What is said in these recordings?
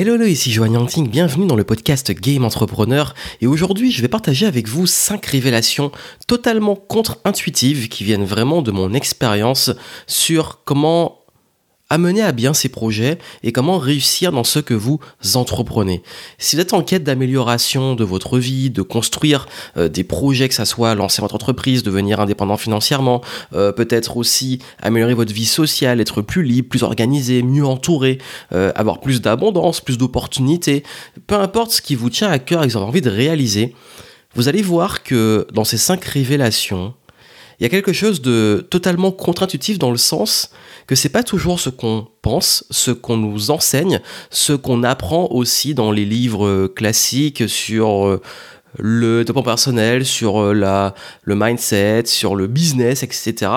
Hello, hello, ici Joanne Yangting, bienvenue dans le podcast Game Entrepreneur. Et aujourd'hui je vais partager avec vous 5 révélations totalement contre-intuitives qui viennent vraiment de mon expérience sur comment amener à bien ces projets et comment réussir dans ce que vous entreprenez. Si vous êtes en quête d'amélioration de votre vie, de construire euh, des projets, que ça soit lancer votre entreprise, devenir indépendant financièrement, euh, peut-être aussi améliorer votre vie sociale, être plus libre, plus organisé, mieux entouré, euh, avoir plus d'abondance, plus d'opportunités, peu importe ce qui vous tient à cœur et que vous avez envie de réaliser, vous allez voir que dans ces cinq révélations, il y a quelque chose de totalement contre-intuitif dans le sens que c'est pas toujours ce qu'on pense, ce qu'on nous enseigne, ce qu'on apprend aussi dans les livres classiques sur euh, le développement personnel, sur euh, la, le mindset, sur le business, etc.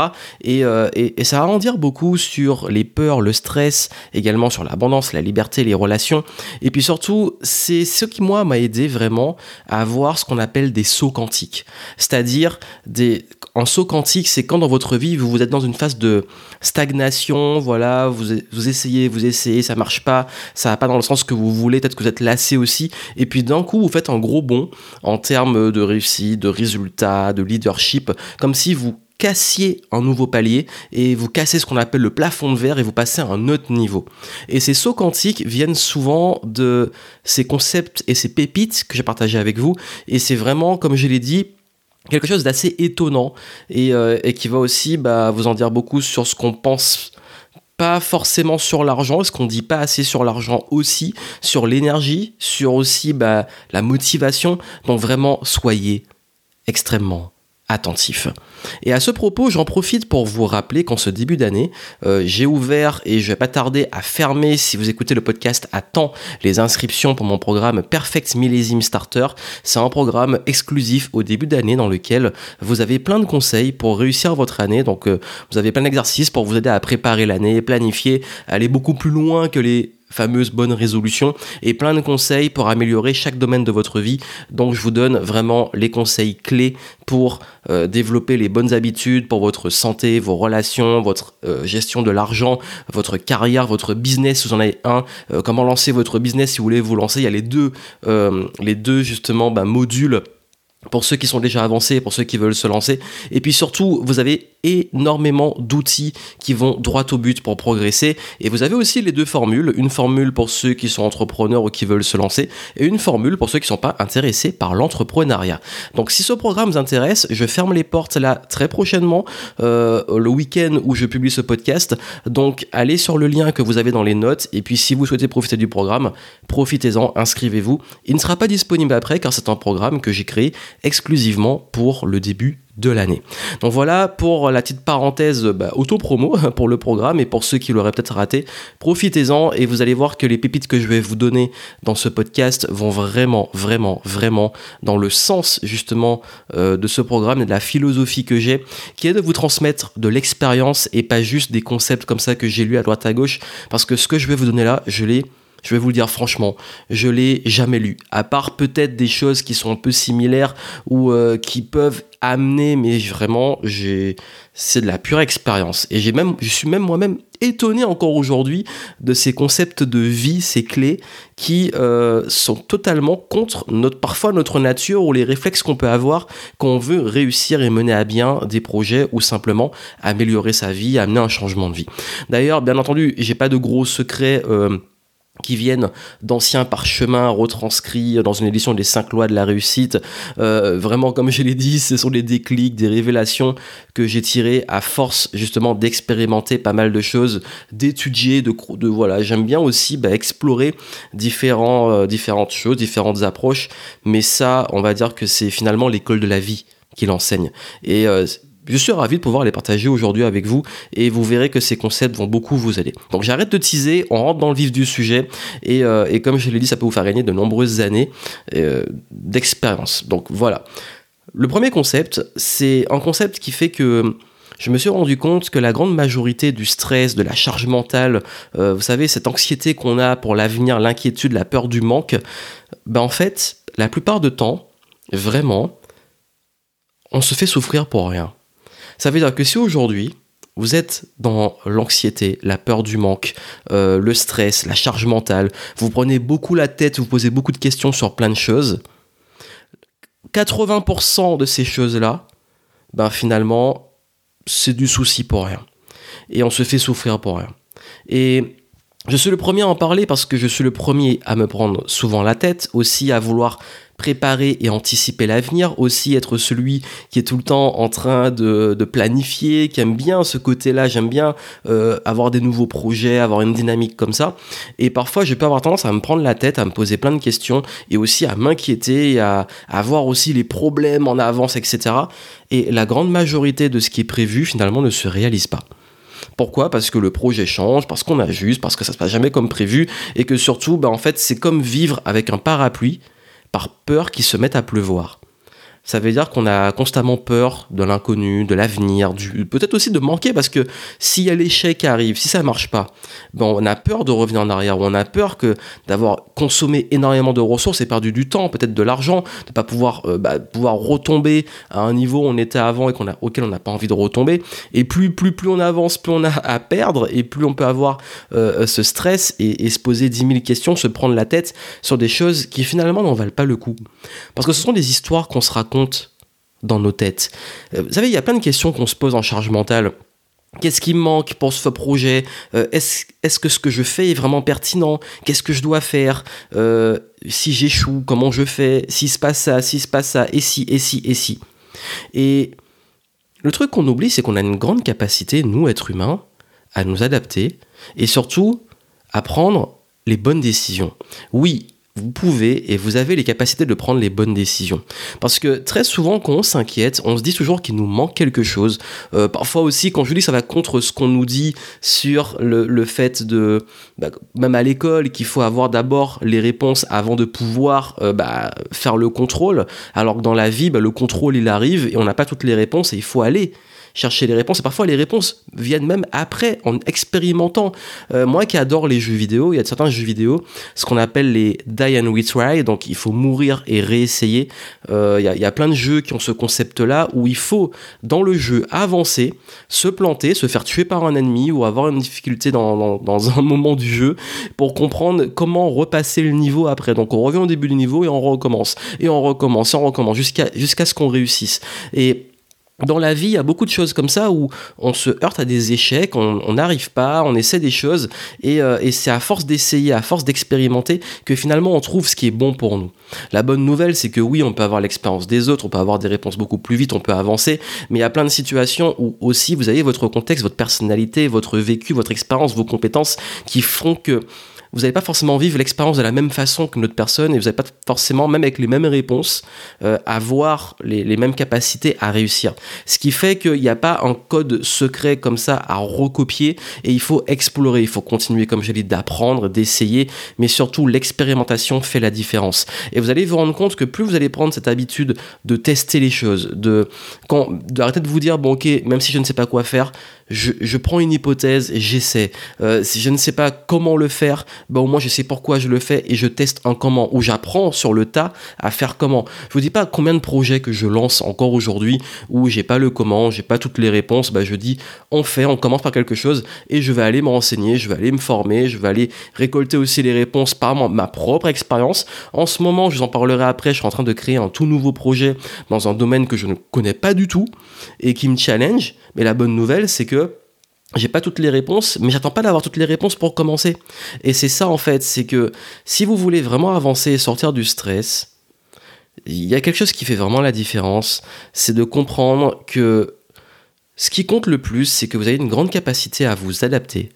Euh, et, et, ça va en dire beaucoup sur les peurs, le stress, également sur l'abondance, la liberté, les relations. Et puis surtout, c'est ce qui, moi, m'a aidé vraiment à avoir ce qu'on appelle des sauts quantiques. C'est-à-dire, des, en saut quantique, c'est quand dans votre vie, vous, vous êtes dans une phase de stagnation, voilà, vous, vous essayez, vous essayez, ça marche pas, ça va pas dans le sens que vous voulez, peut-être que vous êtes lassé aussi. Et puis d'un coup, vous faites un gros bond en termes de réussite, de résultats, de leadership, comme si vous cassiez un nouveau palier et vous cassez ce qu'on appelle le plafond de verre et vous passez à un autre niveau. Et ces sauts quantiques viennent souvent de ces concepts et ces pépites que j'ai partagé avec vous. Et c'est vraiment, comme je l'ai dit, quelque chose d'assez étonnant et, euh, qui va aussi bah, vous en dire beaucoup sur ce qu'on pense pas forcément sur l'argent, ce qu'on dit pas assez sur l'argent aussi, sur l'énergie, sur aussi bah, la motivation. Donc vraiment, soyez extrêmement attentif. Et à ce propos, j'en profite pour vous rappeler qu'en ce début d'année, euh, j'ai ouvert et je vais pas tarder à fermer, si vous écoutez le podcast à temps, les inscriptions pour mon programme Perfect Millésime Starter. C'est un programme exclusif au début d'année dans lequel vous avez plein de conseils pour réussir votre année. Donc euh, vous avez plein d'exercices pour vous aider à préparer l'année, planifier, aller beaucoup plus loin que les fameuse bonne résolution et plein de conseils pour améliorer chaque domaine de votre vie. Donc je vous donne vraiment les conseils clés pour euh, développer les bonnes habitudes pour votre santé, vos relations, votre euh, gestion de l'argent, votre carrière, votre business, si vous en avez un, euh, comment lancer votre business? Si vous voulez vous lancer. Il y a les deux, les deux justement bah, modules pour ceux qui sont déjà avancés, pour ceux qui veulent se lancer. Et puis surtout, vous avez énormément d'outils qui vont droit au but pour progresser. Et vous avez aussi les deux formules. Une formule pour ceux qui sont entrepreneurs ou qui veulent se lancer et une formule pour ceux qui ne sont pas intéressés par l'entrepreneuriat. Donc si ce programme vous intéresse, je ferme les portes là très prochainement, euh, le week-end où je publie ce podcast. Donc allez sur le lien que vous avez dans les notes. Et puis si vous souhaitez profiter du programme, profitez-en, inscrivez-vous. Il ne sera pas disponible après car c'est un programme que j'ai créé exclusivement pour le début de l'année. Donc voilà pour la petite parenthèse bah, auto-promo pour le programme et pour ceux qui l'auraient peut-être raté, profitez-en et vous allez voir que les pépites que je vais vous donner dans ce podcast vont vraiment, vraiment, vraiment dans le sens justement euh, de ce programme et de la philosophie que j'ai, qui est de vous transmettre de l'expérience et pas juste des concepts comme ça que j'ai lu à droite à gauche, parce que ce que je vais vous donner là, je l'ai je vais vous le dire franchement, je l'ai jamais lu. À part peut-être des choses qui sont un peu similaires ou euh, qui peuvent amener, mais vraiment, j'ai, c'est de la pure expérience. Et j'ai même, je suis même moi-même étonné encore aujourd'hui de ces concepts de vie, ces clés qui euh, sont totalement contre notre, parfois notre nature ou les réflexes qu'on peut avoir quand on veut réussir et mener à bien des projets ou simplement améliorer sa vie, amener un changement de vie. D'ailleurs, bien entendu, j'ai pas de gros secrets. Euh, qui viennent d'anciens parchemins retranscrits dans une édition des cinq lois de la réussite. Euh, vraiment, comme je l'ai dit, ce sont des déclics, des révélations que j'ai tirées à force justement d'expérimenter pas mal de choses, d'étudier, de, voilà. J'aime bien aussi bah, explorer différents, euh, différentes choses, différentes approches, mais ça, on va dire que c'est finalement l'école de la vie qui l'enseigne. Et euh, je suis ravi de pouvoir les partager aujourd'hui avec vous et vous verrez que ces concepts vont beaucoup vous aider. Donc j'arrête de teaser, on rentre dans le vif du sujet et, euh, comme je l'ai dit, ça peut vous faire gagner de nombreuses années euh, d'expérience. Donc voilà. Le premier concept, c'est un concept qui fait que je me suis rendu compte que la grande majorité du stress, de la charge mentale, euh, vous savez, cette anxiété qu'on a pour l'avenir, l'inquiétude, la peur du manque, ben en fait, la plupart du temps, vraiment, on se fait souffrir pour rien. Ça veut dire que si aujourd'hui, vous êtes dans l'anxiété, la peur du manque, euh, le stress, la charge mentale, vous prenez beaucoup la tête, vous posez beaucoup de questions sur plein de choses, 80% de ces choses-là, ben finalement, c'est du souci pour rien. Et on se fait souffrir pour rien. Et je suis le premier à en parler parce que je suis le premier à me prendre souvent la tête, aussi à vouloir préparer et anticiper l'avenir, aussi être celui qui est tout le temps en train de, planifier, qui aime bien ce côté-là, j'aime bien euh, avoir des nouveaux projets, avoir une dynamique comme ça. Et parfois, je peux avoir tendance à me prendre la tête, à me poser plein de questions et aussi à m'inquiéter, à, à voir aussi les problèmes en avance, etc. Et la grande majorité de ce qui est prévu, finalement, ne se réalise pas. Pourquoi? Parce que le projet change, parce qu'on ajuste, parce que ça se passe jamais comme prévu, et que surtout, bah, en fait, c'est comme vivre avec un parapluie par peur qu'il se mette à pleuvoir ça veut dire qu'on a constamment peur de l'inconnu, de l'avenir, peut-être aussi de manquer parce que s'il y a l'échec arrive, si ça marche pas, bon, on a peur de revenir en arrière ou on a peur que d'avoir consommé énormément de ressources et perdu du temps, peut-être de l'argent, de pas pouvoir euh, bah, pouvoir retomber à un niveau où on était avant et a auquel on n'a pas envie de retomber. Et plus plus plus on avance, plus on a à perdre et plus on peut avoir euh, ce stress et, et se poser 10 000 questions, se prendre la tête sur des choses qui finalement n'en valent pas le coup. Parce que ce sont des histoires qu'on se raconte compte dans nos têtes. Euh, vous savez, il y a plein de questions qu'on se pose en charge mentale. Qu'est-ce qui me manque pour ce projet euh, Est-ce que ce que je fais est vraiment pertinent? Qu'est-ce que je dois faire? Euh, Si j'échoue, comment je fais? S'il se passe ça, s'il se passe ça, et si, et si, et si. Et le truc qu'on oublie, c'est qu'on a une grande capacité, nous, êtres humains, à nous adapter et surtout à prendre les bonnes décisions. Oui, vous pouvez et vous avez les capacités de prendre les bonnes décisions. Parce que très souvent, quand on s'inquiète, on se dit toujours qu'il nous manque quelque chose. Euh, parfois aussi, quand je dis ça va contre ce qu'on nous dit sur le, fait de, bah, même à l'école, qu'il faut avoir d'abord les réponses avant de pouvoir euh, bah, faire le contrôle. Alors que dans la vie, bah, le contrôle, il arrive et on n'a pas toutes les réponses et il faut aller chercher les réponses. Et parfois, les réponses viennent même après, en expérimentant. Euh, moi qui adore les jeux vidéo, il y a certains jeux vidéo, ce qu'on appelle les die and retry, donc il faut mourir et réessayer. Euh, il, y a, plein de jeux qui ont ce concept-là où il faut, dans le jeu, avancer, se planter, se faire tuer par un ennemi ou avoir une difficulté dans, dans un moment du jeu pour comprendre comment repasser le niveau après. Donc on revient au début du niveau et on recommence. Et on recommence, et on recommence jusqu'à jusqu'à ce qu'on réussisse. Et dans la vie, il y a beaucoup de choses comme ça où on se heurte à des échecs, on n'arrive pas, on essaie des choses, euh, et, c'est à force d'essayer, à force d'expérimenter, que finalement on trouve ce qui est bon pour nous. La bonne nouvelle, c'est que oui, on peut avoir l'expérience des autres, on peut avoir des réponses beaucoup plus vite, on peut avancer, mais il y a plein de situations où aussi vous avez votre contexte, votre personnalité, votre vécu, votre expérience, vos compétences qui font que vous n'allez pas forcément vivre l'expérience de la même façon que notre personne et vous n'allez pas forcément, même avec les mêmes réponses, euh, avoir les, mêmes capacités à réussir. Ce qui fait qu'il n'y a pas un code secret comme ça à recopier et il faut explorer, il faut continuer, comme je l'ai dit, d'apprendre, d'essayer, mais surtout l'expérimentation fait la différence. Et vous allez vous rendre compte que plus vous allez prendre cette habitude de tester les choses, de d'arrêter de vous dire bon ok, même si je ne sais pas quoi faire, je, prends une hypothèse j'essaie. Euh, si je ne sais pas comment le faire, ben au moins je sais pourquoi je le fais et je teste un comment, ou j'apprends sur le tas à faire comment. Je vous dis pas combien de projets que je lance encore aujourd'hui où j'ai pas le comment, j'ai pas toutes les réponses, ben je dis on fait, on commence par quelque chose et je vais aller me renseigner, je vais aller me former, je vais aller récolter aussi les réponses par ma propre expérience. En ce moment, je vous en parlerai après, je suis en train de créer un tout nouveau projet dans un domaine que je ne connais pas du tout et qui me challenge. Mais la bonne nouvelle, c'est que j'ai pas toutes les réponses, mais j'attends pas d'avoir toutes les réponses pour commencer. Et c'est ça en fait, c'est que si vous voulez vraiment avancer et sortir du stress, il y a quelque chose qui fait vraiment la différence, c'est de comprendre que ce qui compte le plus, c'est que vous avez une grande capacité à vous adapter,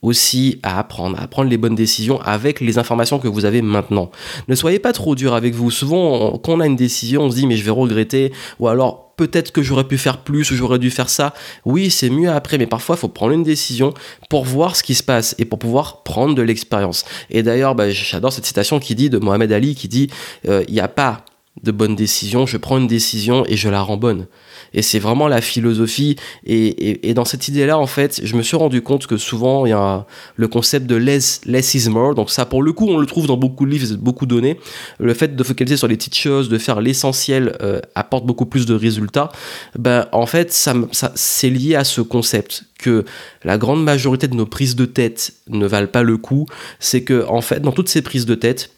aussi à apprendre, à prendre les bonnes décisions avec les informations que vous avez maintenant. Ne soyez pas trop dur avec vous. Souvent, quand on a une décision, on se dit mais je vais regretter, ou alors peut-être que j'aurais pu faire plus ou j'aurais dû faire ça. Oui, c'est mieux après, mais parfois il faut prendre une décision pour voir ce qui se passe et pour pouvoir prendre de l'expérience. Et d'ailleurs, bah, j'adore cette citation qui dit de Mohamed Ali qui dit euh, il n'y a pas de bonnes décisions, je prends une décision et je la rends bonne. Et c'est vraiment la philosophie. Et, dans cette idée-là, en fait, je me suis rendu compte que souvent, il y a le concept de less, less is more. Donc ça, pour le coup, on le trouve dans beaucoup de livres, beaucoup de données. Le fait de focaliser sur les petites choses, de faire l'essentiel, euh, apporte beaucoup plus de résultats. Ben, en fait, ça, c'est lié à ce concept que la grande majorité de nos prises de tête ne valent pas le coup. C'est que, en fait, dans toutes ces prises de tête,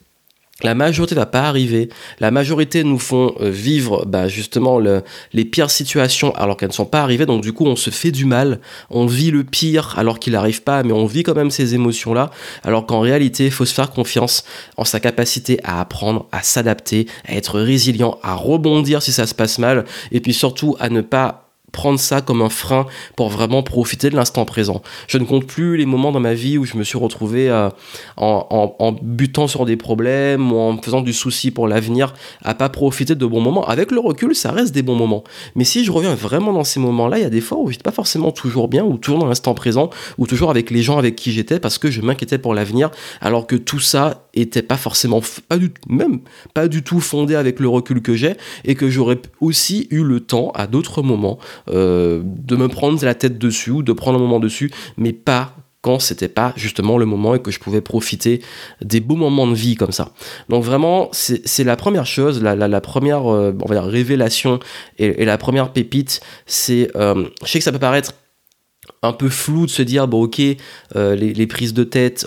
la majorité va pas arriver. La majorité nous font euh, vivre bah, justement les pires situations alors qu'elles ne sont pas arrivées. Donc du coup, on se fait du mal. On vit le pire alors qu'il n'arrive pas, mais on vit quand même ces émotions-là. Alors qu'en réalité, il faut se faire confiance en sa capacité à apprendre, à s'adapter, à être résilient, à rebondir si ça se passe mal, et puis surtout à ne pas prendre ça comme un frein pour vraiment profiter de l'instant présent. Je ne compte plus les moments dans ma vie où je me suis retrouvé euh, en, butant sur des problèmes ou en faisant du souci pour l'avenir, à pas profiter de bons moments. Avec le recul, ça reste des bons moments. Mais si je reviens vraiment dans ces moments-là, il y a des fois où j'étais pas forcément toujours bien ou toujours dans l'instant présent ou toujours avec les gens avec qui j'étais parce que je m'inquiétais pour l'avenir alors que tout ça était pas forcément pas même pas du tout fondé avec le recul que j'ai et que j'aurais aussi eu le temps à d'autres moments euh, de me prendre la tête dessus ou de prendre un moment dessus, mais pas quand c'était pas justement le moment et que je pouvais profiter des beaux moments de vie comme ça. Donc vraiment, c'est la première chose, la, première euh, révélation et, la première pépite, c'est, euh, je sais que ça peut paraître un peu flou de se dire bon ok euh, les, prises de tête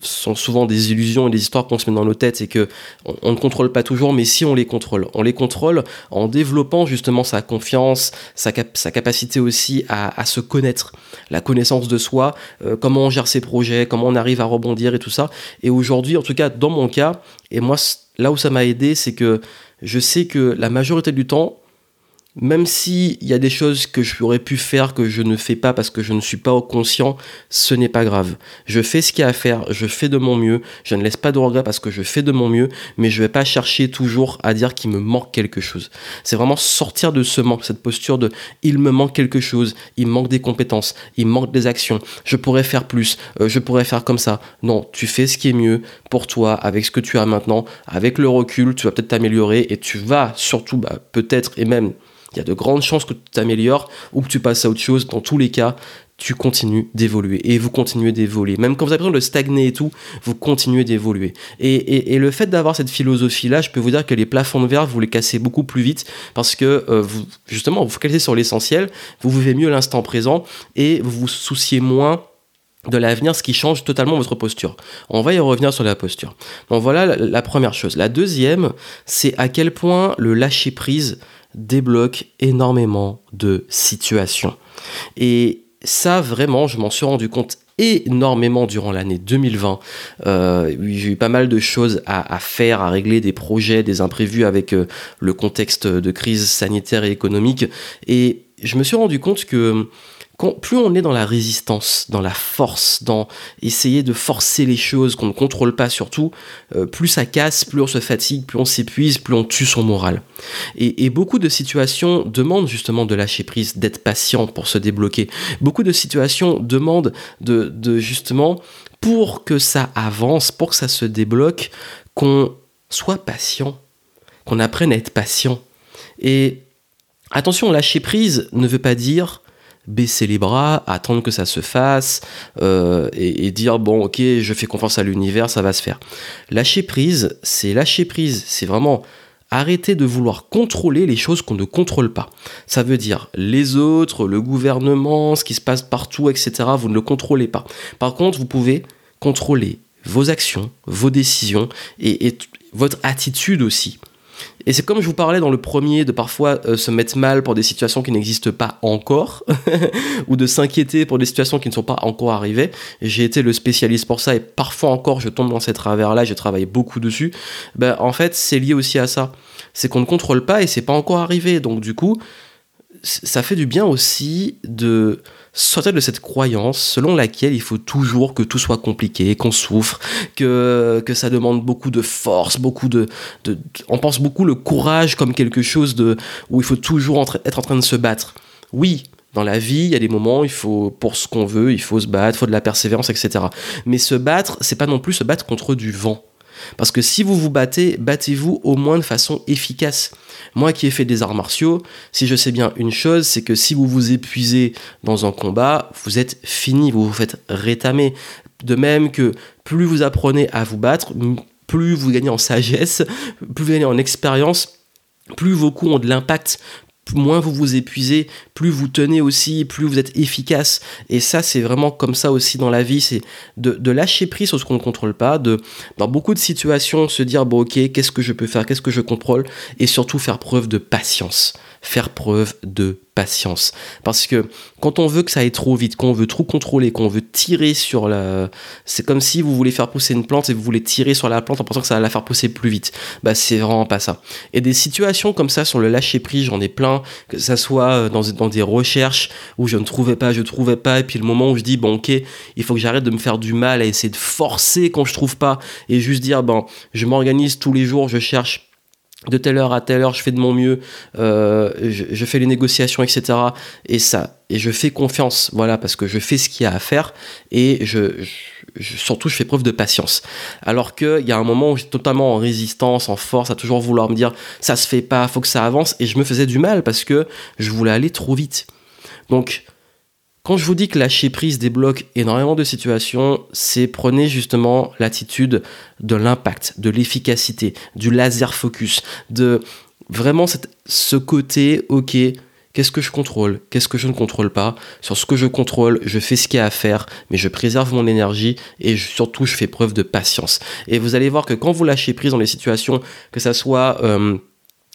sont souvent des illusions et des histoires qu'on se met dans nos têtes et que on, ne contrôle pas toujours mais si on les contrôle on les contrôle en développant justement sa confiance sa, sa capacité aussi à, se connaître la connaissance de soi euh, comment on gère ses projets comment on arrive à rebondir et tout ça. Et aujourd'hui en tout cas dans mon cas et moi là où ça m'a aidé c'est que je sais que la majorité du temps même s'il y a des choses que j'aurais pu faire que je ne fais pas parce que je ne suis pas conscient, ce n'est pas grave. Je fais ce qu'il y a à faire, je fais de mon mieux, je ne laisse pas de regrets parce que je fais de mon mieux, mais je ne vais pas chercher toujours à dire qu'il me manque quelque chose. C'est vraiment sortir de ce manque, cette posture de il me manque quelque chose, il manque des compétences, il manque des actions, je pourrais faire plus, euh, je pourrais faire comme ça. Non, tu fais ce qui est mieux pour toi avec ce que tu as maintenant, avec le recul, tu vas peut-être t'améliorer et tu vas surtout bah, peut-être et même il y a de grandes chances que tu t'améliores ou que tu passes à autre chose. Dans tous les cas, tu continues d'évoluer et vous continuez d'évoluer. Même quand vous avez besoin de stagner et tout, vous continuez d'évoluer. Et, le fait d'avoir cette philosophie-là, je peux vous dire que les plafonds de verre, vous les cassez beaucoup plus vite parce que euh, vous, justement, vous focalisez sur l'essentiel, vous vivez mieux l'instant présent et vous vous souciez moins de l'avenir, ce qui change totalement votre posture. On va y revenir sur la posture. Donc voilà la première chose. La deuxième, c'est à quel point le lâcher prise débloque énormément de situations. Et ça, vraiment, je m'en suis rendu compte énormément durant l'année 2020. Euh, j'ai eu pas mal de choses à, faire, à régler, des projets, des imprévus avec euh, le contexte de crise sanitaire et économique. Et je me suis rendu compte que plus on est dans la résistance, dans la force, dans essayer de forcer les choses qu'on ne contrôle pas surtout, euh, plus ça casse, plus on se fatigue, plus on s'épuise, plus on tue son moral. Et, beaucoup de situations demandent justement de lâcher prise, d'être patient pour se débloquer. Beaucoup de situations demandent de, de justement, pour que ça avance, pour que ça se débloque, qu'on soit patient, qu'on apprenne à être patient. Et attention, lâcher prise ne veut pas dire baisser les bras, attendre que ça se fasse euh, et, dire bon ok je fais confiance à l'univers, ça va se faire. Lâcher prise, c'est lâcher prise, c'est vraiment arrêter de vouloir contrôler les choses qu'on ne contrôle pas. Ça veut dire les autres, le gouvernement, ce qui se passe partout, etc. Vous ne le contrôlez pas. Par contre, vous pouvez contrôler vos actions, vos décisions et votre attitude aussi. Et c'est comme je vous parlais dans le premier de parfois euh, se mettre mal pour des situations qui n'existent pas encore, ou de s'inquiéter pour des situations qui ne sont pas encore arrivées. J'ai été le spécialiste pour ça et parfois encore je tombe dans ces travers-là, j'ai travaillé beaucoup dessus. Ben, en fait, c'est lié aussi à ça. C'est qu'on ne contrôle pas et c'est pas encore arrivé. Donc du coup, ça fait du bien aussi de sortir de cette croyance selon laquelle il faut toujours que tout soit compliqué, qu'on souffre, que, que ça demande beaucoup de force, beaucoup de, On pense beaucoup le courage comme quelque chose de, où il faut toujours être en train de se battre. Oui, dans la vie, il y a des moments, il faut, pour ce qu'on veut, il faut se battre, il faut de la persévérance, etc. Mais se battre, c'est pas non plus se battre contre du vent. Parce que si vous vous battez, battez-vous au moins de façon efficace. Moi qui ai fait des arts martiaux, si je sais bien une chose, c'est que si vous vous épuisez dans un combat, vous êtes fini, vous vous faites rétamer. De même que plus vous apprenez à vous battre, plus vous gagnez en sagesse, plus vous gagnez en expérience, plus vos coups ont de l'impact, moins vous vous épuisez, plus vous tenez aussi, plus vous êtes efficace. Et ça, c'est vraiment comme ça aussi dans la vie, c'est de, lâcher prise sur ce qu'on ne contrôle pas, de dans beaucoup de situations se dire bon ok, qu'est-ce que je peux faire, qu'est-ce que je contrôle, et surtout faire preuve de patience faire preuve de patience. Parce que quand on veut que ça aille trop vite, quand on veut trop contrôler, quand on veut tirer sur la... C'est comme si vous voulez faire pousser une plante et vous voulez tirer sur la plante en pensant que ça va la faire pousser plus vite. Bah c'est vraiment pas ça. Et des situations comme ça sur le lâcher prise, j'en ai plein, que ça soit euh, dans, dans des recherches où je ne trouvais pas, je trouvais pas, et puis le moment où je dis, bon ok, il faut que j'arrête de me faire du mal à essayer de forcer quand je trouve pas, et juste dire, bon, je m'organise tous les jours, je cherche de telle heure à telle heure, je fais de mon mieux, euh, je, fais les négociations, etc. Et ça, et je fais confiance, voilà, parce que je fais ce qu'il y a à faire et je, surtout je fais preuve de patience. Alors qu'il y a un moment où j'étais totalement en résistance, en force, à toujours vouloir me dire ça se fait pas, faut que ça avance, et je me faisais du mal parce que je voulais aller trop vite. Donc quand je vous dis que lâcher prise débloque énormément de situations, c'est prenez justement l'attitude de l'impact, de l'efficacité, du laser focus, de vraiment ce côté, ok, qu'est-ce que je contrôle, qu'est-ce que je ne contrôle pas. Sur ce que je contrôle, je fais ce qu'il y a à faire, mais je préserve mon énergie et surtout je fais preuve de patience. Et vous allez voir que quand vous lâchez prise dans les situations, que ça soit... Euh,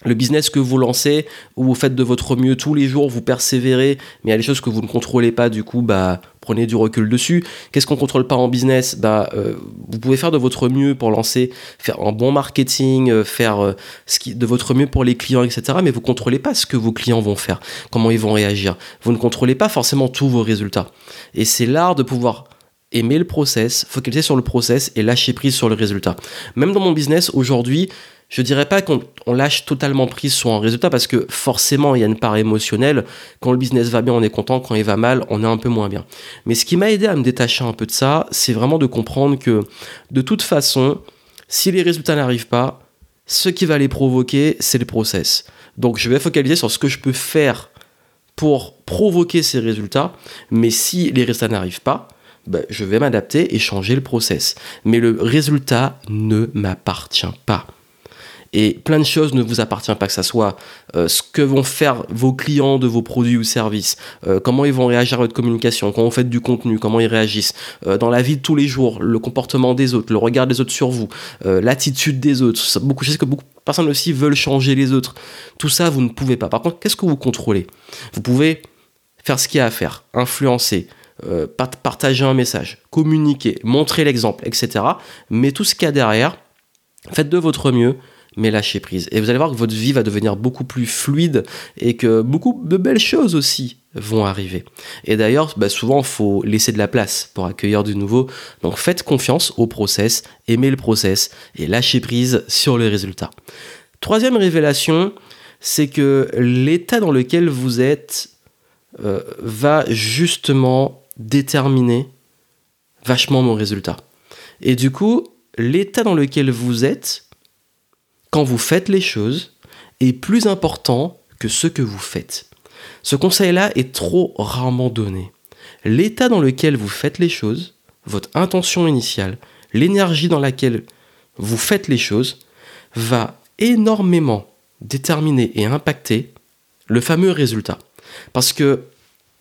le business que vous lancez, où vous faites de votre mieux tous les jours, vous persévérez, mais il y a des choses que vous ne contrôlez pas, du coup, bah, prenez du recul dessus. Qu'est-ce qu'on contrôle pas en business? Bah, euh, Vous pouvez faire de votre mieux pour lancer, faire un bon marketing, euh, faire euh, ce qui, de votre mieux pour les clients, etc. Mais vous contrôlez pas ce que vos clients vont faire, comment ils vont réagir. Vous ne contrôlez pas forcément tous vos résultats. Et c'est l'art de pouvoir aimer le process, focaliser sur le process et lâcher prise sur le résultat. Même dans mon business, aujourd'hui, je dirais pas qu'on lâche totalement prise sur un résultat parce que forcément il y a une part émotionnelle. Quand le business va bien, on est content. Quand il va mal, on est un peu moins bien. Mais ce qui m'a aidé à me détacher un peu de ça, c'est vraiment de comprendre que de toute façon, si les résultats n'arrivent pas, ce qui va les provoquer, c'est le process. Donc je vais focaliser sur ce que je peux faire pour provoquer ces résultats. Mais si les résultats n'arrivent pas, ben, je vais m'adapter et changer le process. Mais le résultat ne m'appartient pas. Et plein de choses ne vous appartient pas, que ça soit euh, ce que vont faire vos clients de vos produits ou services, euh, comment ils vont réagir à votre communication, quand vous faites du contenu, comment ils réagissent, euh, dans la vie de tous les jours, le comportement des autres, le regard des autres sur vous, l'attitude des autres, beaucoup de choses que beaucoup de personnes aussi veulent changer les autres. Tout ça, vous ne pouvez pas. Par contre, qu'est-ce que vous contrôlez? Vous pouvez faire ce qu'il y a à faire, influencer, partager un message, communiquer, montrer l'exemple, etc. Mais tout ce qu'il y a derrière, faites de votre mieux mais lâchez prise. Et vous allez voir que votre vie va devenir beaucoup plus fluide et que beaucoup de belles choses aussi vont arriver. Et d'ailleurs, bah, souvent, il faut laisser de la place pour accueillir du nouveau. Donc faites confiance au process, aimez le process et lâchez prise sur le résultat. Troisième révélation, c'est que l'état dans lequel vous êtes euh, va justement déterminer vachement mon résultat. Et du coup, l'état dans lequel vous êtes quand vous faites les choses est plus important que ce que vous faites. Ce conseil-là est trop rarement donné. L'état dans lequel vous faites les choses, votre intention initiale, l'énergie dans laquelle vous faites les choses, va énormément déterminer et impacter le fameux résultat. Parce que,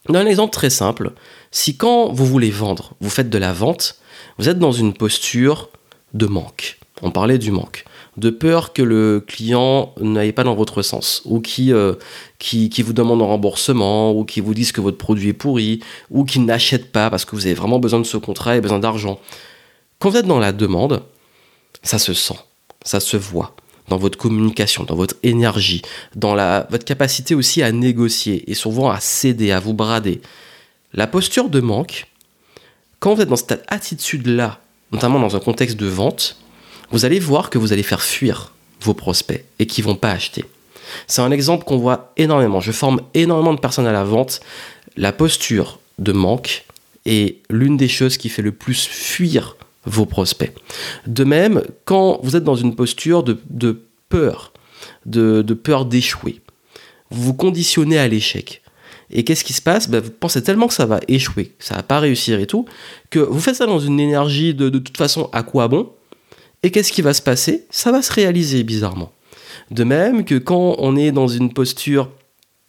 dans un exemple très simple, si quand vous voulez vendre, vous faites de la vente, vous êtes dans une posture de manque. On parlait du manque de peur que le client n'aille pas dans votre sens, ou qui, euh, qui, qui, vous demande un remboursement, ou qui vous dise que votre produit est pourri, ou qui n'achète pas parce que vous avez vraiment besoin de ce contrat et besoin d'argent. Quand vous êtes dans la demande, ça se sent, ça se voit dans votre communication, dans votre énergie, dans la, votre capacité aussi à négocier et souvent à céder, à vous brader. La posture de manque, quand vous êtes dans cette attitude-là, notamment dans un contexte de vente, vous allez voir que vous allez faire fuir vos prospects et qui vont pas acheter. C'est un exemple qu'on voit énormément. Je forme énormément de personnes à la vente. La posture de manque est l'une des choses qui fait le plus fuir vos prospects. De même, quand vous êtes dans une posture de, peur, de, peur d'échouer, vous vous conditionnez à l'échec. Et qu'est-ce qui se passe? Ben, Vous pensez tellement que ça va échouer, que ça va pas réussir et tout, que vous faites ça dans une énergie de, de toute façon à quoi bon? Et qu'est-ce qui va se passer? Ça va se réaliser bizarrement. De même que quand on est dans une posture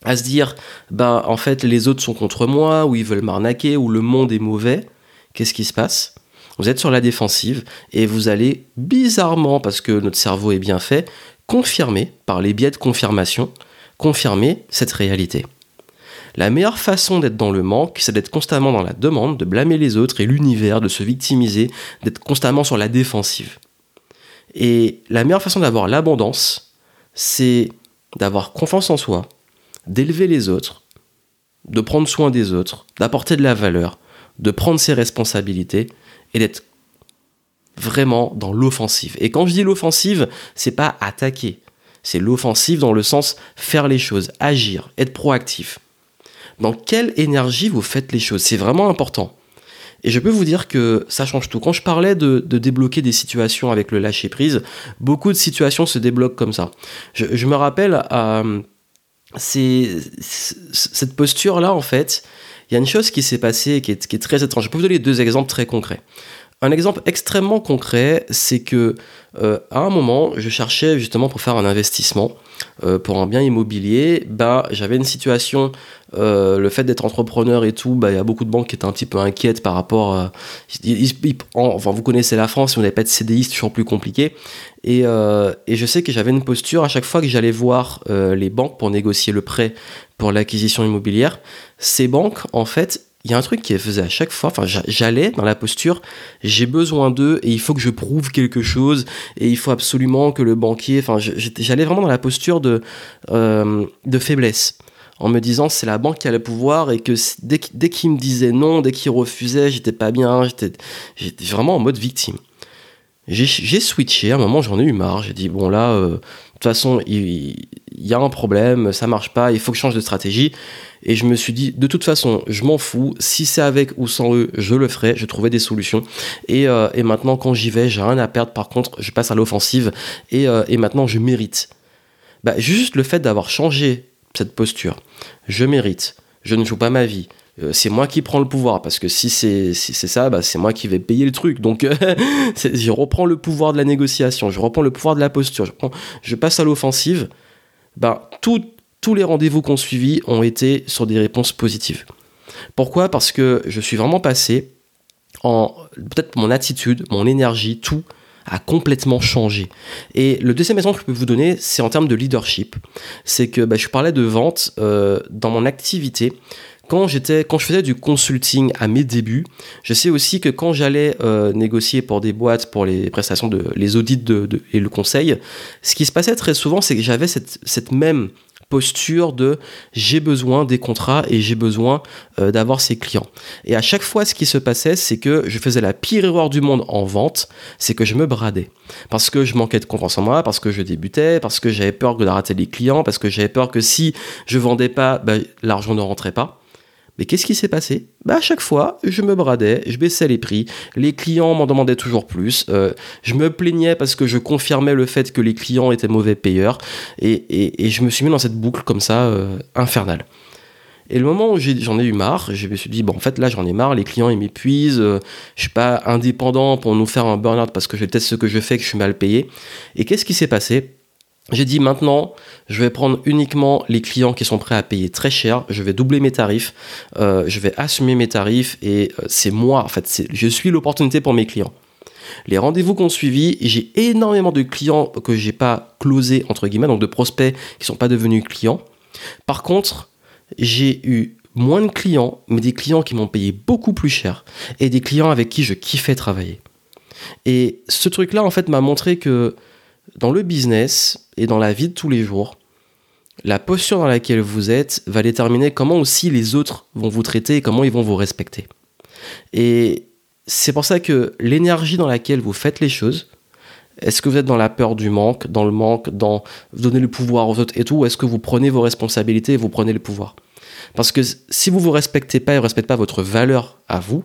à se dire, ben en fait les autres sont contre moi, ou ils veulent m'arnaquer, ou le monde est mauvais, qu'est-ce qui se passe? Vous êtes sur la défensive et vous allez bizarrement, parce que notre cerveau est bien fait, confirmer, par les biais de confirmation, confirmer cette réalité. La meilleure façon d'être dans le manque, c'est d'être constamment dans la demande, de blâmer les autres et l'univers, de se victimiser, d'être constamment sur la défensive. Et la meilleure façon d'avoir l'abondance, c'est d'avoir confiance en soi, d'élever les autres, de prendre soin des autres, d'apporter de la valeur, de prendre ses responsabilités et d'être vraiment dans l'offensive. Et quand je dis l'offensive, c'est pas attaquer, c'est l'offensive dans le sens faire les choses, agir, être proactif. Dans quelle énergie vous faites les choses? C'est vraiment important. Et je peux vous dire que ça change tout. Quand je parlais de, débloquer des situations avec le lâcher prise, beaucoup de situations se débloquent comme ça. Je, me rappelle c'est cette posture-là, en fait, il y a une chose qui s'est passée qui est, très étrange. Je peux vous donner deux exemples très concrets. Un exemple extrêmement concret, c'est que euh, à un moment, je cherchais justement pour faire un investissement euh, pour un bien immobilier. Bah, j'avais une situation, euh, le fait d'être entrepreneur et tout, bah, il y a beaucoup de banques qui étaient un petit peu inquiètes par rapport. À, enfin, vous connaissez la France, si vous n'avez pas de CDI, c'est toujours plus compliqué. Et, et je sais que j'avais une posture à chaque fois que j'allais voir les banques pour négocier le prêt pour l'acquisition immobilière. Ces banques, en fait, il y a un truc qui faisait à chaque fois, enfin j'allais dans la posture, j'ai besoin d'eux et il faut que je prouve quelque chose et il faut absolument que le banquier, enfin j'allais vraiment dans la posture de, euh, de faiblesse en me disant c'est la banque qui a le pouvoir et que dès, dès qu'il me disait non, dès qu'il refusait, j'étais pas bien, j'étais vraiment en mode victime. J'ai switché, à un moment j'en ai eu marre, j'ai dit bon là, euh, toute façon il, y a un problème, ça marche pas, il faut que je change de stratégie. Et je me suis dit, de toute façon, je m'en fous. Si c'est avec ou sans eux, je le ferai. Je trouverai des solutions. Et, euh, maintenant, quand j'y vais, j'ai rien à perdre. Par contre, je passe à l'offensive. Et, euh, et, maintenant, je mérite. Bah, juste le fait d'avoir changé cette posture, je mérite. Je ne joue pas ma vie. Euh, c'est moi qui prends le pouvoir parce que si c'est si ça, bah, c'est moi qui vais payer le truc. Donc je reprends le pouvoir de la négociation, je reprends le pouvoir de la posture, je, passe à l'offensive. Bah, tous les rendez-vous qu'on suivi ont été sur des réponses positives. Pourquoi? Parce que je suis vraiment passé en peut-être mon attitude, mon énergie, tout a complètement changé. Et le deuxième exemple que je peux vous donner, c'est en termes de leadership. C'est que bah, je parlais de vente euh, dans mon activité. Quand, j'étais, quand je faisais du consulting à mes débuts, je sais aussi que quand j'allais euh, négocier pour des boîtes, pour les prestations, de, les audits et le conseil, ce qui se passait très souvent, c'est que j'avais cette, cette même posture de j'ai besoin des contrats et j'ai besoin euh, d'avoir ces clients. Et à chaque fois, ce qui se passait, c'est que je faisais la pire erreur du monde en vente, c'est que je me bradais. Parce que je manquais de confiance en moi, parce que je débutais, parce que j'avais peur de rater les clients, parce que j'avais peur que si je vendais pas, ben, l'argent ne rentrait pas. Mais qu'est-ce qui s'est passé? Bah À chaque fois, je me bradais, je baissais les prix, les clients m'en demandaient toujours plus, euh, je me plaignais parce que je confirmais le fait que les clients étaient mauvais payeurs, et, je me suis mis dans cette boucle comme ça, euh, infernale. Et le moment où j'en ai, eu marre, je me suis dit, bon, en fait, là, j'en ai marre, les clients, ils m'épuisent, euh, je suis pas indépendant pour nous faire un burn-out parce que je teste ce que je fais, que je suis mal payé. Et qu'est-ce qui s'est passé? J'ai dit maintenant, je vais prendre uniquement les clients qui sont prêts à payer très cher. Je vais doubler mes tarifs, euh, je vais assumer mes tarifs et euh, c'est moi, en fait, je suis l'opportunité pour mes clients. Les rendez-vous qu'on suivi, j'ai énormément de clients que j'ai pas closés entre guillemets, donc de prospects qui sont pas devenus clients. Par contre, j'ai eu moins de clients, mais des clients qui m'ont payé beaucoup plus cher et des clients avec qui je kiffais travailler. Et ce truc-là, en fait, m'a montré que dans le business et dans la vie de tous les jours, la posture dans laquelle vous êtes va déterminer comment aussi les autres vont vous traiter et comment ils vont vous respecter. Et c'est pour ça que l'énergie dans laquelle vous faites les choses, est-ce que vous êtes dans la peur du manque, dans le manque, dans donner le pouvoir aux autres et tout, ou est-ce que vous prenez vos responsabilités et vous prenez le pouvoir? Parce que si vous ne vous respectez pas et ne respectez pas votre valeur à vous,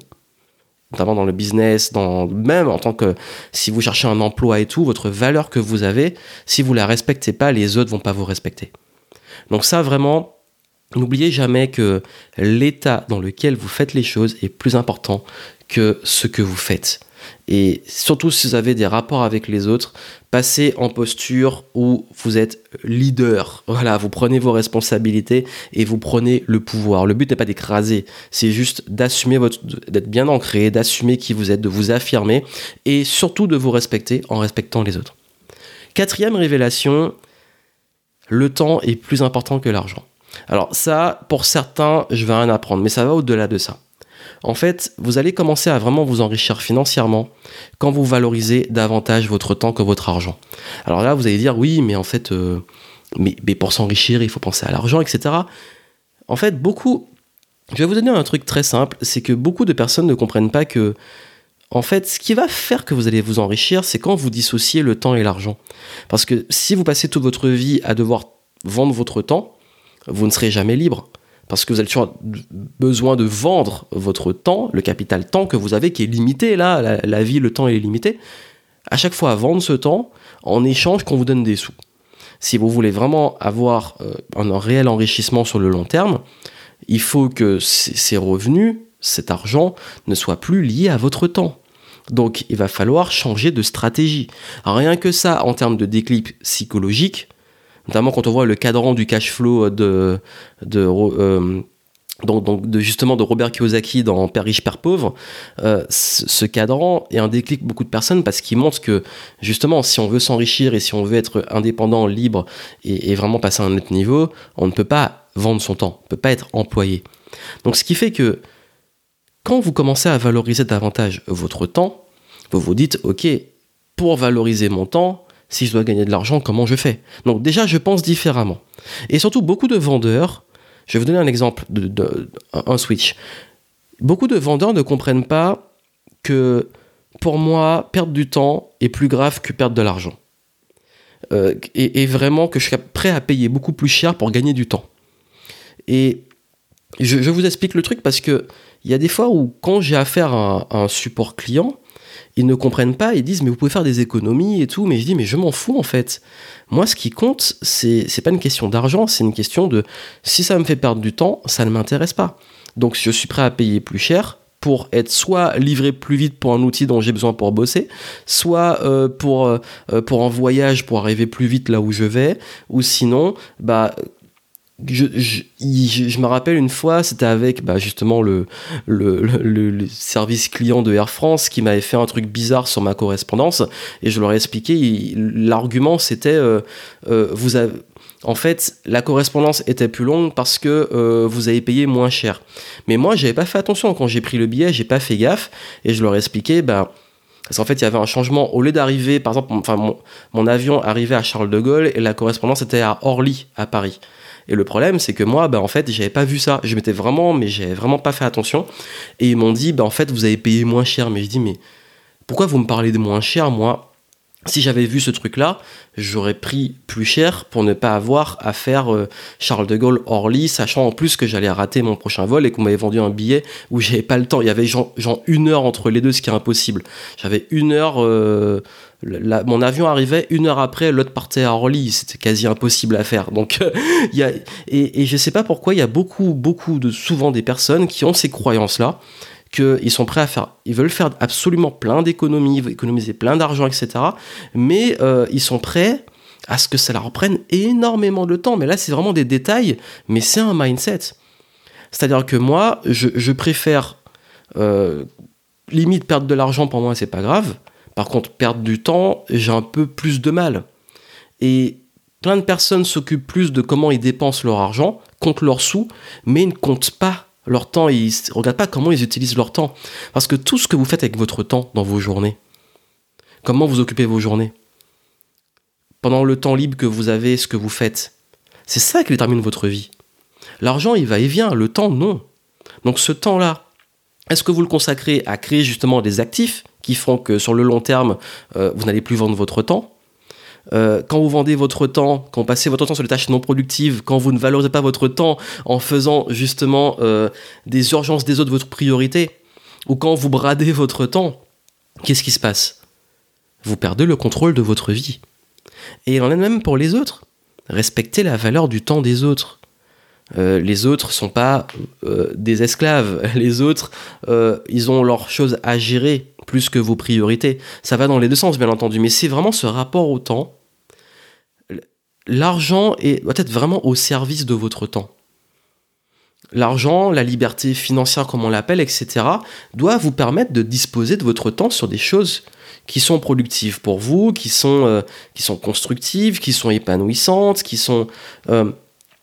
notamment dans le business, même en tant que si vous cherchez un emploi et tout, votre valeur que vous avez, si vous la respectez pas, les autres vont pas vous respecter. Donc ça vraiment, n'oubliez jamais que l'état dans lequel vous faites les choses est plus important que ce que vous faites. Et surtout si vous avez des rapports avec les autres, passez en posture où vous êtes leader. Voilà, vous prenez vos responsabilités et vous prenez le pouvoir. Le but n'est pas d'écraser, c'est juste d'assumer votre, d'être bien ancré, d'assumer qui vous êtes, de vous affirmer et surtout de vous respecter en respectant les autres. Quatrième révélation, le temps est plus important que l'argent. Alors ça, pour certains, je vais rien apprendre, mais ça va au-delà de ça en fait, vous allez commencer à vraiment vous enrichir financièrement quand vous valorisez davantage votre temps que votre argent. Alors là, vous allez dire, oui, mais en fait, euh, mais, pour s'enrichir, il faut penser à l'argent, etc. En fait, beaucoup... Je vais vous donner un truc très simple, c'est que beaucoup de personnes ne comprennent pas que en fait, ce qui va faire que vous allez vous enrichir, c'est quand vous dissociez le temps et l'argent. Parce que si vous passez toute votre vie à devoir vendre votre temps, vous ne serez jamais libre parce que vous avez besoin de vendre votre temps, le capital temps que vous avez qui est limité, là, la, vie, le temps est limité, à chaque fois vendre ce temps en échange qu'on vous donne des sous. Si vous voulez vraiment avoir euh, un, réel enrichissement sur le long terme, il faut que ces revenus, cet argent, ne soient plus liés à votre temps. Donc il va falloir changer de stratégie. Rien que ça, en termes de déclic psychologique, notamment quand on voit le cadran du cash flow de, euh, donc, de, justement de Robert Kiyosaki dans Père riche, Père pauvre, euh, ce cadran est un déclic pour beaucoup de personnes parce qu'il montre que justement si on veut s'enrichir et si on veut être indépendant, libre et, vraiment passer à un autre niveau, on ne peut pas vendre son temps, on ne peut pas être employé. Donc ce qui fait que quand vous commencez à valoriser davantage votre temps, vous vous dites ok, pour valoriser mon temps, si je dois gagner de l'argent, comment je fais? Donc déjà, je pense différemment. Et surtout, beaucoup de vendeurs, je vais vous donner un exemple, de, un switch. Beaucoup de vendeurs ne comprennent pas que pour moi, perdre du temps est plus grave que perdre de l'argent. Euh, et, vraiment que je suis prêt à payer beaucoup plus cher pour gagner du temps. Et je, vous explique le truc parce que il y a des fois où quand j'ai affaire à un support client, ils ne comprennent pas, ils disent mais vous pouvez faire des économies et tout, mais je dis mais je m'en fous en fait. Moi ce qui compte, c'est c'est pas une question d'argent, c'est une question de si ça me fait perdre du temps, ça ne m'intéresse pas. Donc je suis prêt à payer plus cher pour être soit livré plus vite pour un outil dont j'ai besoin pour bosser, soit euh, pour, euh, pour un voyage pour arriver plus vite là où je vais, ou sinon, bah, je, me rappelle une fois, c'était avec bah, justement le, service client de Air France qui m'avait fait un truc bizarre sur ma correspondance et je leur ai expliqué. L'argument c'était euh, euh, en fait la correspondance était plus longue parce que euh, vous avez payé moins cher. Mais moi j'avais pas fait attention quand j'ai pris le billet, j'ai pas fait gaffe et je leur ai expliqué bah parce qu'en fait, il y avait un changement. Au lieu d'arriver, par exemple, enfin, mon, avion arrivait à Charles de Gaulle et la correspondance était à Orly, à Paris. Et le problème, c'est que moi, bah, en fait, j'avais pas vu ça. Je m'étais vraiment, mais j'avais vraiment pas fait attention. Et ils m'ont dit, bah, en fait, vous avez payé moins cher. Mais je dis, mais pourquoi vous me parlez de moins cher Moi, si j'avais vu ce truc-là, j'aurais pris plus cher pour ne pas avoir à faire euh, Charles de Gaulle Orly, sachant en plus que j'allais rater mon prochain vol et qu'on m'avait vendu un billet où j'avais pas le temps. Il y avait genre, une heure entre les deux, ce qui est impossible. J'avais une heure. Euh, mon avion arrivait une heure après, l'autre partait à Orly, c'était quasi impossible à faire. Donc, a, et, et je sais pas pourquoi, il y a beaucoup, beaucoup de souvent des personnes qui ont ces croyances-là, qu'ils sont prêts à faire, ils veulent faire absolument plein d'économies, économiser plein d'argent, etc. Mais euh, ils sont prêts à ce que ça leur prenne énormément de temps. Mais là, c'est vraiment des détails, mais c'est un mindset. C'est-à-dire que moi, je, préfère euh, limite perdre de l'argent pour moi, c'est pas grave. Par contre, perdre du temps, j'ai un peu plus de mal. Et plein de personnes s'occupent plus de comment ils dépensent leur argent, comptent leurs sous, mais ne comptent pas leur temps, ils ne regardent pas comment ils utilisent leur temps. Parce que tout ce que vous faites avec votre temps dans vos journées, comment vous occupez vos journées, pendant le temps libre que vous avez, ce que vous faites, c'est ça qui détermine votre vie. L'argent, il va et vient, le temps, non. Donc ce temps-là, est-ce que vous le consacrez à créer justement des actifs qui font que sur le long terme, euh, vous n'allez plus vendre votre temps? Euh, quand vous vendez votre temps, quand vous passez votre temps sur les tâches non productives, quand vous ne valorisez pas votre temps en faisant justement euh, des urgences des autres votre priorité, ou quand vous bradez votre temps, qu'est-ce qui se passe? Vous perdez le contrôle de votre vie. Et il en est même pour les autres. Respectez la valeur du temps des autres. Euh, les autres sont pas des esclaves. Les autres, ils ont leurs choses à gérer plus que vos priorités. Ça va dans les deux sens, bien entendu. Mais c'est vraiment ce rapport au temps. L'argent doit être vraiment au service de votre temps. L'argent, la liberté financière, comme on l'appelle, etc., doit vous permettre de disposer de votre temps sur des choses qui sont productives pour vous, qui sont, qui sont constructives, qui sont épanouissantes, qui sont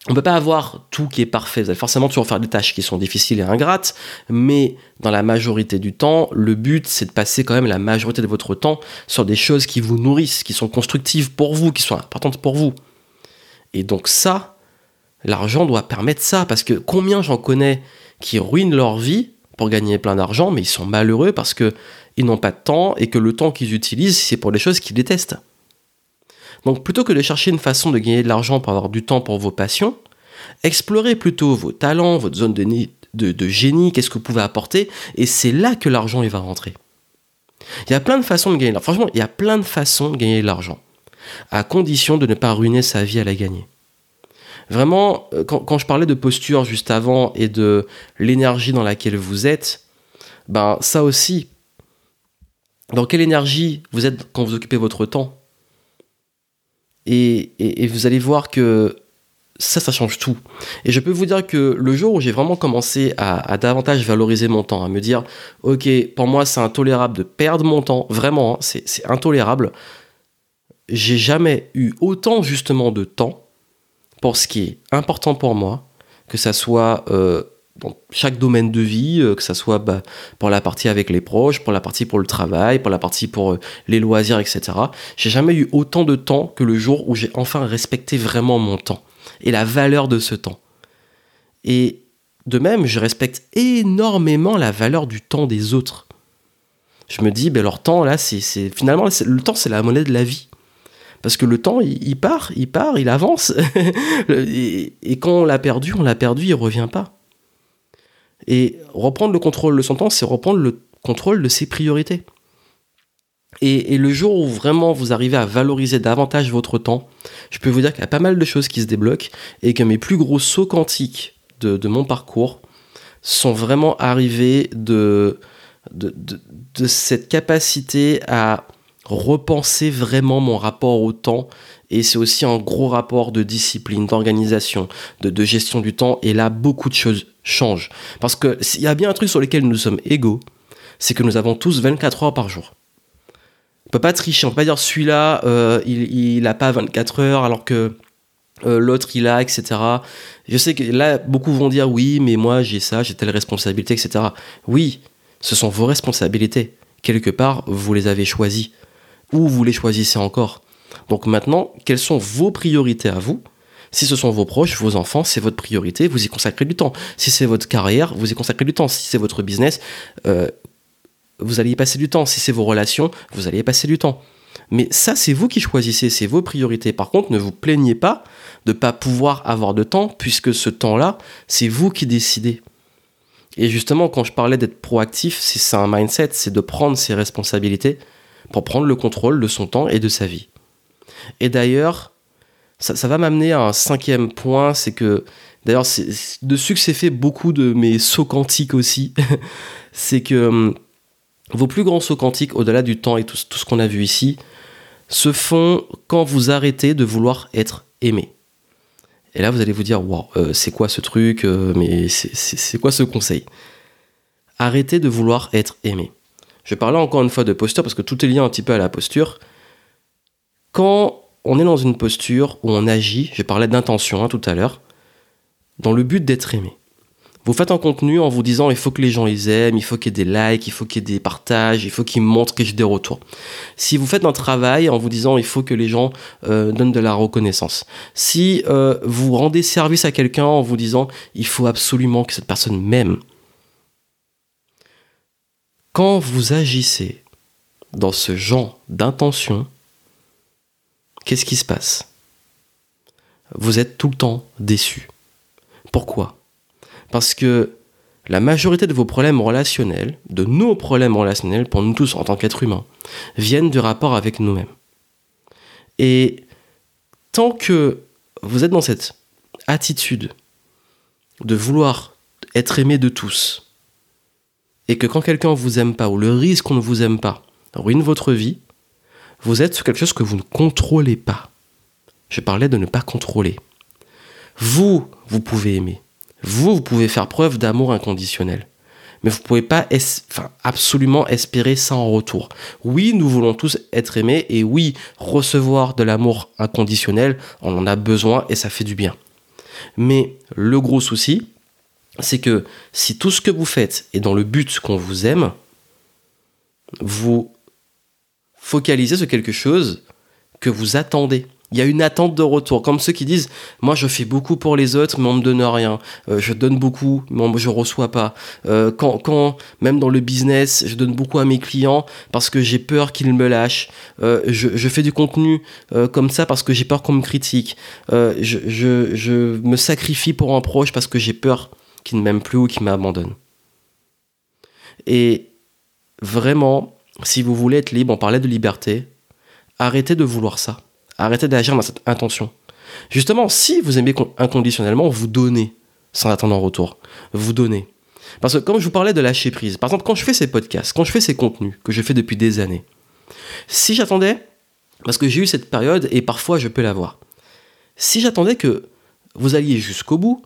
on peut pas avoir tout qui est parfait. Vous allez forcément toujours faire des tâches qui sont difficiles et ingrates, mais dans la majorité du temps, le but c'est de passer quand même la majorité de votre temps sur des choses qui vous nourrissent, qui sont constructives pour vous, qui sont importantes pour vous. Et donc ça, l'argent doit permettre ça, parce que combien j'en connais qui ruinent leur vie pour gagner plein d'argent, mais ils sont malheureux parce que ils n'ont pas de temps et que le temps qu'ils utilisent, c'est pour des choses qu'ils détestent. Donc plutôt que de chercher une façon de gagner de l'argent pour avoir du temps pour vos passions, explorez plutôt vos talents, votre zone de, génie, qu'est-ce que vous pouvez apporter, et c'est là que l'argent va rentrer. Il y a plein de façons de gagner de l'argent. Franchement, il y a plein de façons de gagner de l'argent, à condition de ne pas ruiner sa vie à la gagner. Vraiment, euh, quand, quand je parlais de posture juste avant et de l'énergie dans laquelle vous êtes, ben ça aussi, dans quelle énergie vous êtes quand vous occupez votre temps? Et, vous allez voir que ça, ça change tout. Et je peux vous dire que le jour où j'ai vraiment commencé à, davantage valoriser mon temps, à me dire, ok, pour moi c'est intolérable de perdre mon temps, vraiment, hein, c'est intolérable, j'ai jamais eu autant justement de temps pour ce qui est important pour moi, que ça soit euh, dans chaque domaine de vie, euh, que ça soit bah, pour la partie avec les proches, pour la partie pour le travail, pour la partie pour euh, les loisirs, etc. J'ai jamais eu autant de temps que le jour où j'ai enfin respecté vraiment mon temps et la valeur de ce temps. Et de même, je respecte énormément la valeur du temps des autres. Je me dis, ben leur temps là, c'est finalement le temps, c'est la monnaie de la vie parce que le temps il, part, il part, il avance, et, et, quand on l'a perdu, on l'a perdu, il revient pas. Et reprendre le contrôle de son temps, c'est reprendre le contrôle de ses priorités. Et, le jour où vraiment vous arrivez à valoriser davantage votre temps, je peux vous dire qu'il y a pas mal de choses qui se débloquent et que mes plus gros sauts quantiques de, mon parcours sont vraiment arrivés de, cette capacité à repenser vraiment mon rapport au temps et c'est aussi un gros rapport de discipline, d'organisation, de, gestion du temps. Et là, beaucoup de choses changent. Parce que s'il y a bien un truc sur lequel nous sommes égaux, c'est que nous avons tous 24 heures par jour. On peut pas tricher, on peut pas dire celui-là, euh, il n'a pas 24 heures alors que euh, l'autre il a, etc. Je sais que là, beaucoup vont dire oui, mais moi j'ai ça, j'ai telle responsabilité, etc. Oui, ce sont vos responsabilités. Quelque part, vous les avez choisies. Ou vous les choisissez encore. Donc maintenant, quelles sont vos priorités à vous si ce sont vos proches, vos enfants, c'est votre priorité, vous y consacrez du temps. Si c'est votre carrière, vous y consacrez du temps. Si c'est votre business, euh, vous allez y passer du temps. Si c'est vos relations, vous allez y passer du temps. Mais ça, c'est vous qui choisissez, c'est vos priorités. Par contre, ne vous plaignez pas de ne pas pouvoir avoir de temps, puisque ce temps-là, c'est vous qui décidez. Et justement, quand je parlais d'être proactif, c'est un mindset, c'est de prendre ses responsabilités pour prendre le contrôle de son temps et de sa vie. Et d'ailleurs, ça, va m'amener à un cinquième point, c'est que, d'ailleurs, que c'est fait beaucoup de mes sauts quantiques aussi, c'est que hum, vos plus grands sauts quantiques, au-delà du temps et tout, ce qu'on a vu ici, se font quand vous arrêtez de vouloir être aimé. Et là, vous allez vous dire, wow, euh, c'est quoi ce truc euh, Mais c'est quoi ce conseil? Arrêtez de vouloir être aimé. Je parlais encore une fois de posture parce que tout est lié un petit peu à la posture. Quand on est dans une posture où on agit, je parlais d'intention hein, tout à l'heure, dans le but d'être aimé. Vous faites un contenu en vous disant il faut que les gens les aiment, il faut qu'il y ait des likes, il faut qu'il y ait des partages, il faut qu'ils montrent que j'ai des retours. Si vous faites un travail en vous disant il faut que les gens euh, donnent de la reconnaissance. Si euh, vous rendez service à quelqu'un en vous disant il faut absolument que cette personne m'aime. Quand vous agissez dans ce genre d'intention, qu'est-ce qui se passe? Vous êtes tout le temps déçu. Pourquoi? Parce que la majorité de vos problèmes relationnels, de nos problèmes relationnels pour nous tous en tant qu'êtres humains, viennent du rapport avec nous-mêmes. Et tant que vous êtes dans cette attitude de vouloir être aimé de tous, et que quand quelqu'un vous aime pas, ou le risque qu'on ne vous aime pas, ruine votre vie, vous êtes sur quelque chose que vous ne contrôlez pas. Je parlais de ne pas contrôler. Vous, vous pouvez aimer. Vous, vous pouvez faire preuve d'amour inconditionnel. Mais vous ne pouvez pas absolument espérer ça en retour. Oui, nous voulons tous être aimés et oui, recevoir de l'amour inconditionnel, on en a besoin et ça fait du bien. Mais le gros souci, c'est que si tout ce que vous faites est dans le but qu'on vous aime, vous focalisez sur quelque chose que vous attendez. Il y a une attente de retour, comme ceux qui disent Moi, je fais beaucoup pour les autres, mais on me donne rien. Euh, je donne beaucoup, mais je reçois pas. Euh, quand, quand, même dans le business, je donne beaucoup à mes clients parce que j'ai peur qu'ils me lâchent. Euh, je, fais du contenu comme ça parce que j'ai peur qu'on me critique. Je, je, me sacrifie pour un proche parce que j'ai peur qu'il ne m'aime plus ou qu'il m'abandonne. Et vraiment, si vous voulez être libre, on parlait de liberté, arrêtez de vouloir ça. Arrêtez d'agir dans cette intention. Justement, si vous aimez inconditionnellement, vous donnez sans attendre en retour. Vous donnez. Parce que comme je vous parlais de lâcher prise, par exemple, quand je fais ces podcasts, quand je fais ces contenus que je fais depuis des années, si j'attendais, parce que j'ai eu cette période et parfois je peux l'avoir, si j'attendais que vous alliez jusqu'au bout,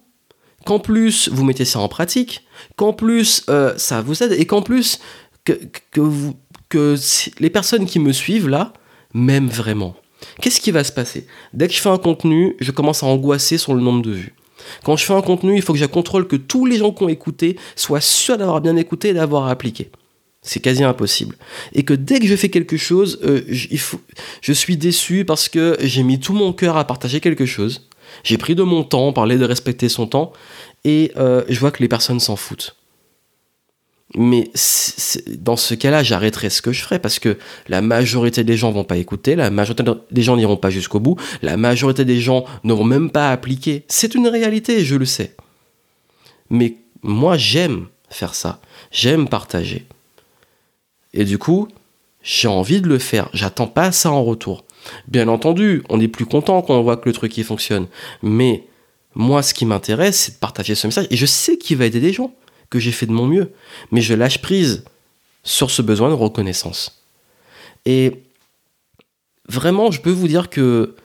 qu'en plus vous mettez ça en pratique, qu'en plus euh, ça vous aide et qu'en plus que, que, vous, que les personnes qui me suivent là m'aiment vraiment. Qu'est-ce qui va se passer? Dès que je fais un contenu, je commence à angoisser sur le nombre de vues. Quand je fais un contenu, il faut que je contrôle que tous les gens qui ont écouté soient sûrs d'avoir bien écouté et d'avoir appliqué. C'est quasi impossible. Et que dès que je fais quelque chose, euh, je, suis déçu parce que j'ai mis tout mon cœur à partager quelque chose. J'ai pris de mon temps, parler de respecter son temps, et euh, je vois que les personnes s'en foutent. Mais dans ce cas-là, j'arrêterai ce que je ferai parce que la majorité des gens vont pas écouter, la majorité des gens n'iront pas jusqu'au bout, la majorité des gens n'auront même pas appliqué. C'est une réalité, je le sais. Mais moi, j'aime faire ça. J'aime partager. Et du coup, j'ai envie de le faire. J'attends pas ça en retour. Bien entendu, on est plus content quand on voit que le truc il fonctionne. Mais moi, ce qui m'intéresse, c'est de partager ce message. Et je sais qu'il va aider des gens que j'ai fait de mon mieux. Mais je lâche prise sur ce besoin de reconnaissance. Et vraiment, je peux vous dire que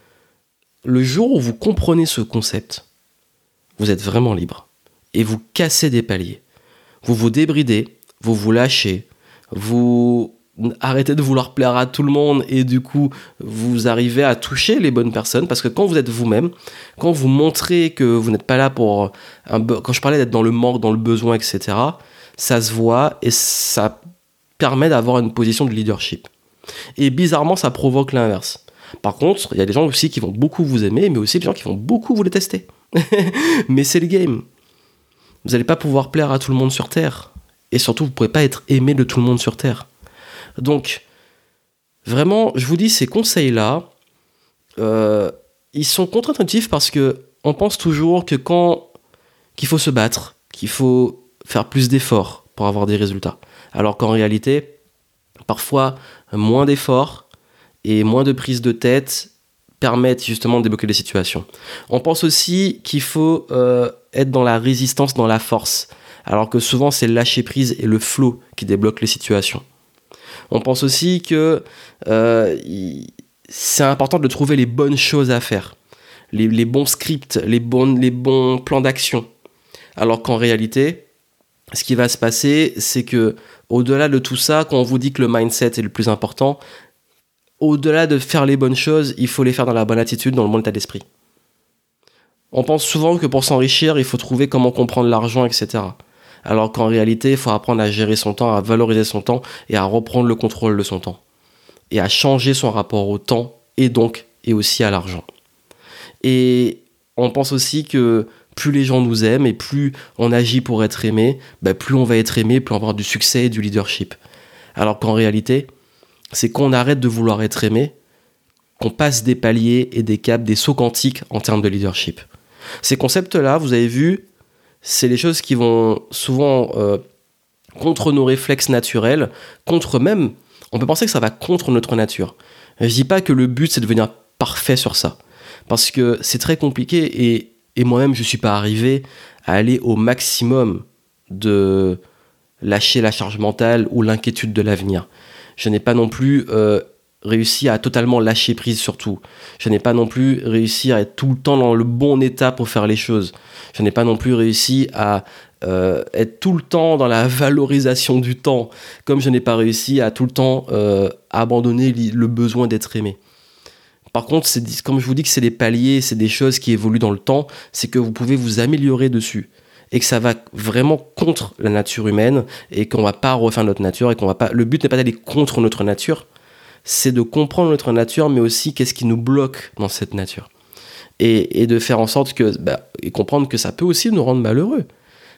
le jour où vous comprenez ce concept, vous êtes vraiment libre. Et vous cassez des paliers. Vous vous débridez, vous vous lâchez, vous arrêtez de vouloir plaire à tout le monde et du coup vous arrivez à toucher les bonnes personnes parce que quand vous êtes vous-même, quand vous montrez que vous n'êtes pas là pour quand je parlais d'être dans le manque, dans le besoin, etc. Ça se voit et ça permet d'avoir une position de leadership. Et bizarrement, ça provoque l'inverse. Par contre, il y a des gens aussi qui vont beaucoup vous aimer, mais aussi des gens qui vont beaucoup vous détester. mais c'est le game. Vous n'allez pas pouvoir plaire à tout le monde sur Terre. Et surtout, vous ne pouvez pas être aimé de tout le monde sur Terre. Donc, vraiment, je vous dis, ces conseils-là, euh, ils sont contre-intuitifs parce que on pense toujours que quand qu'il faut se battre, qu'il faut faire plus d'efforts pour avoir des résultats. Alors qu'en réalité, parfois, moins d'efforts et moins de prise de tête permettent justement de débloquer les situations. On pense aussi qu'il faut euh, être dans la résistance, dans la force, alors que souvent c'est lâcher prise et le flow qui débloquent les situations. On pense aussi que euh, c'est important de trouver les bonnes choses à faire, les, bons scripts, les, bons plans d'action. Alors qu'en réalité, ce qui va se passer, c'est que au-delà de tout ça, quand on vous dit que le mindset est le plus important, au-delà de faire les bonnes choses, il faut les faire dans la bonne attitude, dans le bon état d'esprit. On pense souvent que pour s'enrichir, il faut trouver comment comprendre l'argent, etc alors qu'en réalité, il faut apprendre à gérer son temps, à valoriser son temps et à reprendre le contrôle de son temps. Et à changer son rapport au temps et donc et aussi à l'argent. Et on pense aussi que plus les gens nous aiment et plus on agit pour être aimé, bah, plus on va être aimé, plus on va avoir du succès et du leadership. Alors qu'en réalité, c'est qu'on arrête de vouloir être aimé, qu'on passe des paliers et des caps, des sauts quantiques en termes de leadership. Ces concepts-là, vous avez vu, c'est les choses qui vont souvent euh, contre nos réflexes naturels, contre même, on peut penser que ça va contre notre nature. Je dis pas que le but c'est de devenir parfait sur ça, parce que c'est très compliqué et, et moi-même je suis pas arrivé à aller au maximum de lâcher la charge mentale ou l'inquiétude de l'avenir. Je n'ai pas non plus euh, réussi à totalement lâcher prise sur tout. Je n'ai pas non plus réussi à être tout le temps dans le bon état pour faire les choses. Je n'ai pas non plus réussi à euh, être tout le temps dans la valorisation du temps, comme je n'ai pas réussi à tout le temps euh, abandonner le besoin d'être aimé. Par contre, comme je vous dis que c'est des paliers, c'est des choses qui évoluent dans le temps, c'est que vous pouvez vous améliorer dessus et que ça va vraiment contre la nature humaine et qu'on va pas refaire notre nature et qu'on va pas. Le but n'est pas d'aller contre notre nature, c'est de comprendre notre nature, mais aussi qu'est-ce qui nous bloque dans cette nature et, de faire en sorte que bah, et comprendre que ça peut aussi nous rendre malheureux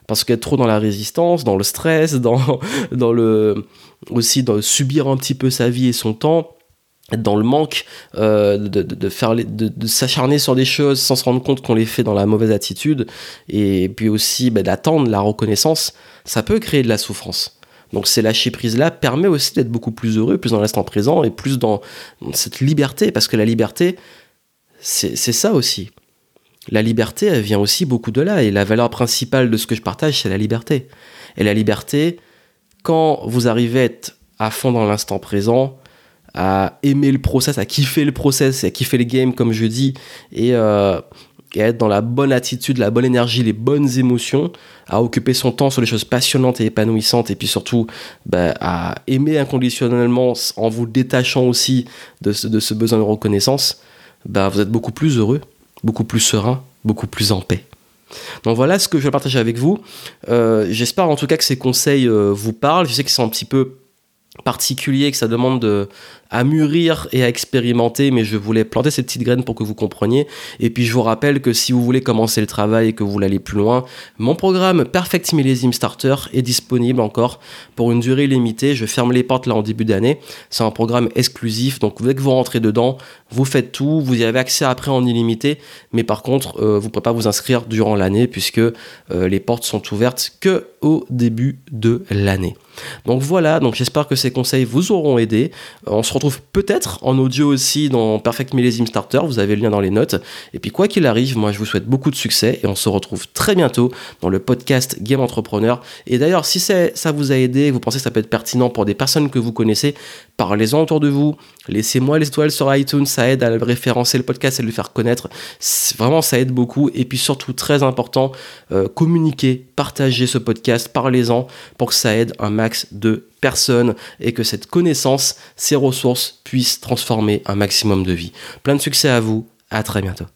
parce qu'être trop dans la résistance, dans le stress, dans, le aussi dans subir un petit peu sa vie et son temps être dans le manque, euh, de, de, faire de, s'acharner sur des choses sans se rendre compte qu'on les fait dans la mauvaise attitude, et puis aussi bah, d'attendre la reconnaissance, ça peut créer de la souffrance. Donc ces lâcher prise là permet aussi d'être beaucoup plus heureux, plus dans l'instant présent et plus dans cette liberté, parce que la liberté, c'est ça aussi. La liberté, elle vient aussi beaucoup de là, et la valeur principale de ce que je partage, c'est la liberté. Et la liberté, quand vous arrivez à être à fond dans l'instant présent, à aimer le process, à kiffer le process, à kiffer les games comme je dis, et, euh, et, à être dans la bonne attitude, la bonne énergie, les bonnes émotions, à occuper son temps sur les choses passionnantes et épanouissantes, et puis surtout bah, à aimer inconditionnellement en vous détachant aussi de ce, besoin de reconnaissance, bah, vous êtes beaucoup plus heureux, beaucoup plus serein, beaucoup plus en paix. Donc voilà ce que je vais partager avec vous. Euh, j'espère en tout cas que ces conseils euh, vous parlent. Je sais que c'est un petit peu particulier, que ça demande de, à mûrir et à expérimenter, mais je voulais planter cette petite graine pour que vous compreniez. Et puis je vous rappelle que si vous voulez commencer le travail et que vous voulez aller plus loin, mon programme Perfect Millésime Starter est disponible encore pour une durée limitée. Je ferme les portes là en début d'année. C'est un programme exclusif, donc dès que vous rentrez dedans, vous faites tout, vous y avez accès après en illimité, mais par contre, euh, vous ne pouvez pas vous inscrire durant l'année puisque euh, les portes sont ouvertes que au début de l'année. Donc voilà, donc j'espère que ces conseils vous auront aidé. On se retrouve peut-être en audio aussi dans Perfect Millésime Starter, vous avez le lien dans les notes. Et puis quoi qu'il arrive, moi je vous souhaite beaucoup de succès et on se retrouve très bientôt dans le podcast Game Entrepreneur. Et d'ailleurs, si ça vous a aidé, vous pensez que ça peut être pertinent pour des personnes que vous connaissez, parlez-en autour de vous, laissez-moi les étoiles sur iTunes, ça aide à référencer le podcast et le faire connaître. Vraiment, ça aide beaucoup. Et puis surtout, très important, euh, communiquez, partagez ce podcast, parlez-en pour que ça aide un max de personnes et que cette connaissance, ces ressources puissent transformer un maximum de vie. Plein de succès à vous, à très bientôt.